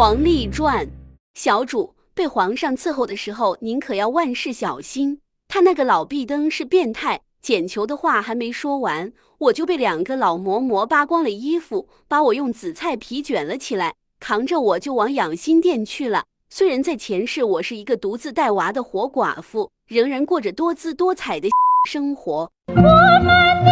黄历传，小主被皇上伺候的时候，您可要万事小心。他那个老壁灯是变态。捡球的话还没说完，我就被两个老嬷嬷扒光了衣服，把我用紫菜皮卷了起来，扛着我就往养心殿去了。虽然在前世我是一个独自带娃的活寡妇，仍然过着多姿多彩的生活。我们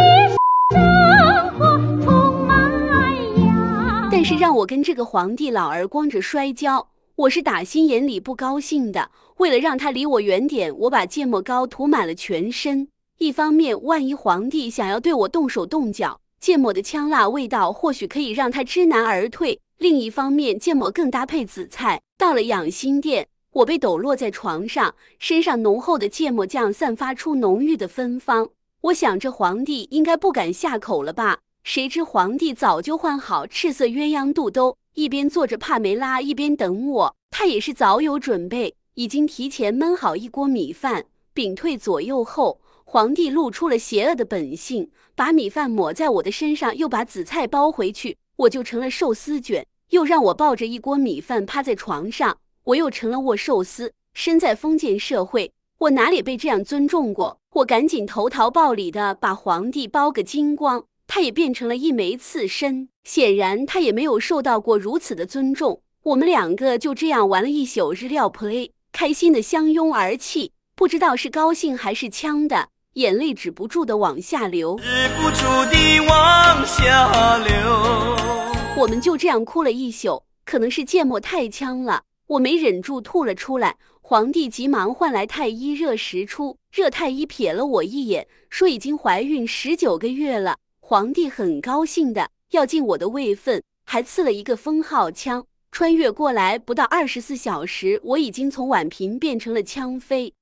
是让我跟这个皇帝老儿光着摔跤，我是打心眼里不高兴的。为了让他离我远点，我把芥末膏涂满了全身。一方面，万一皇帝想要对我动手动脚，芥末的呛辣味道或许可以让他知难而退；另一方面，芥末更搭配紫菜。到了养心殿，我被抖落在床上，身上浓厚的芥末酱散发出浓郁的芬芳。我想这皇帝应该不敢下口了吧？谁知皇帝早就换好赤色鸳鸯肚兜，一边坐着帕梅拉，一边等我。他也是早有准备，已经提前焖好一锅米饭，屏退左右后。皇帝露出了邪恶的本性，把米饭抹在我的身上，又把紫菜包回去，我就成了寿司卷；又让我抱着一锅米饭趴在床上，我又成了握寿司。身在封建社会，我哪里被这样尊重过？我赶紧投桃报李的把皇帝包个精光，他也变成了一枚刺身。显然他也没有受到过如此的尊重。我们两个就这样玩了一宿日料 play，开心的相拥而泣，不知道是高兴还是呛的。眼泪止不住的往下流，止不住的往下流。我们就这样哭了一宿，可能是芥末太呛了，我没忍住吐了出来。皇帝急忙唤来太医热石出，热太医瞥了我一眼，说已经怀孕十九个月了。皇帝很高兴的要进我的位分，还赐了一个封号枪。穿越过来不到二十四小时，我已经从婉嫔变成了枪妃。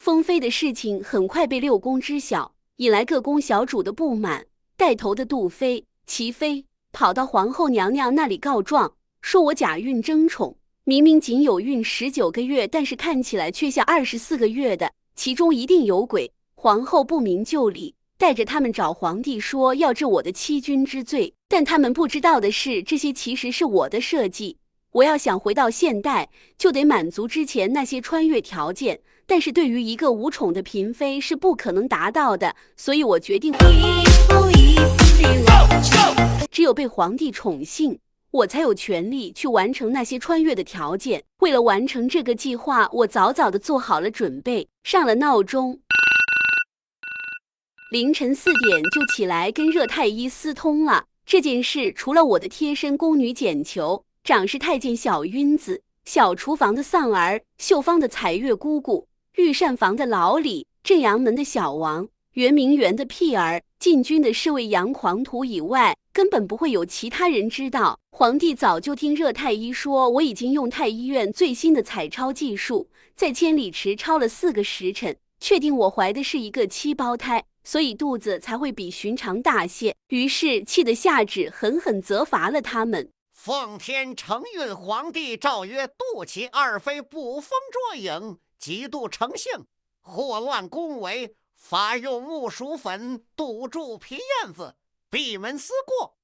封妃的事情很快被六宫知晓，引来各宫小主的不满。带头的杜妃、齐妃跑到皇后娘娘那里告状，说我假孕争宠，明明仅有孕十九个月，但是看起来却像二十四个月的，其中一定有鬼。皇后不明就里。带着他们找皇帝说要治我的欺君之罪，但他们不知道的是，这些其实是我的设计。我要想回到现代，就得满足之前那些穿越条件，但是对于一个无宠的嫔妃是不可能达到的，所以我决定，只有被皇帝宠幸，我才有权利去完成那些穿越的条件。为了完成这个计划，我早早的做好了准备，上了闹钟。凌晨四点就起来跟热太医私通了。这件事除了我的贴身宫女简球、长侍太监小晕子、小厨房的丧儿、秀芳的彩月姑姑、御膳房的老李、正阳门的小王、圆明园的屁儿、禁军的侍卫杨狂徒以外，根本不会有其他人知道。皇帝早就听热太医说，我已经用太医院最新的彩超技术，在千里池超了四个时辰，确定我怀的是一个七胞胎。所以肚子才会比寻常大些，于是气得下旨狠狠责罚了他们。奉天承运皇帝诏曰：杜其二妃捕风捉影，嫉妒成性，祸乱宫闱，罚用木薯粉堵住皮燕子，闭门思过。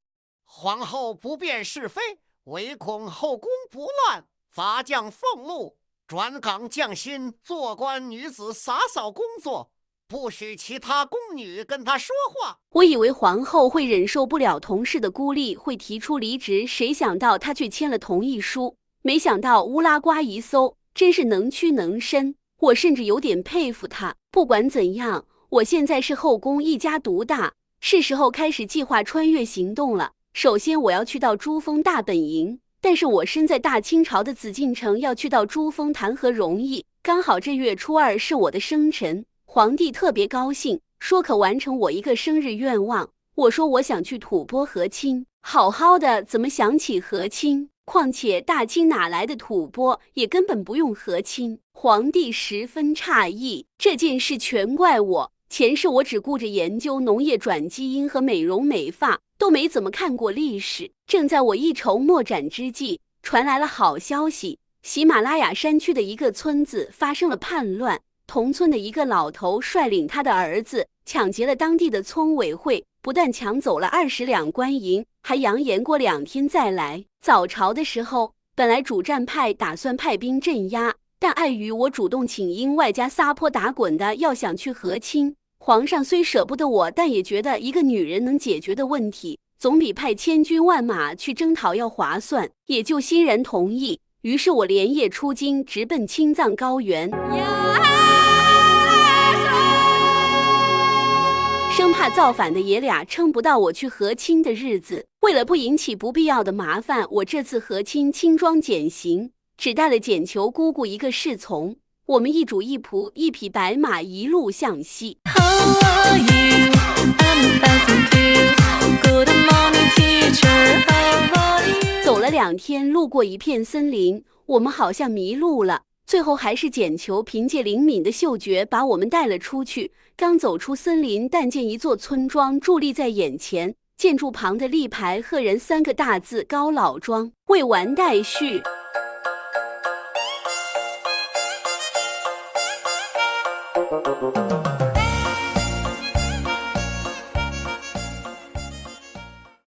皇后不辨是非，唯恐后宫不乱，罚降俸禄，转岗降薪，做官女子洒扫工作。不许其他宫女跟他说话。我以为皇后会忍受不了同事的孤立，会提出离职，谁想到她却签了同意书。没想到乌拉瓜一搜，真是能屈能伸。我甚至有点佩服她。不管怎样，我现在是后宫一家独大，是时候开始计划穿越行动了。首先，我要去到珠峰大本营。但是我身在大清朝的紫禁城，要去到珠峰谈何容易？刚好这月初二是我的生辰。皇帝特别高兴，说可完成我一个生日愿望。我说我想去吐蕃和亲，好好的怎么想起和亲？况且大清哪来的吐蕃，也根本不用和亲。皇帝十分诧异，这件事全怪我。前世我只顾着研究农业转基因和美容美发，都没怎么看过历史。正在我一筹莫展之际，传来了好消息：喜马拉雅山区的一个村子发生了叛乱。同村的一个老头率领他的儿子抢劫了当地的村委会，不但抢走了二十两官银，还扬言过两天再来。早朝的时候，本来主战派打算派兵镇压，但碍于我主动请缨，外加撒泼打滚的要想去和亲，皇上虽舍不得我，但也觉得一个女人能解决的问题，总比派千军万马去征讨要划算，也就欣然同意。于是我连夜出京，直奔青藏高原。生怕造反的爷俩撑不到我去和亲的日子，为了不引起不必要的麻烦，我这次和亲轻装简行，只带了简求姑姑一个侍从。我们一主一仆，一匹白马，一路向西。走了两天，路过一片森林，我们好像迷路了。最后还是捡球凭借灵敏的嗅觉把我们带了出去。刚走出森林，但见一座村庄伫立在眼前，建筑旁的立牌赫然三个大字“高老庄”。未完待续。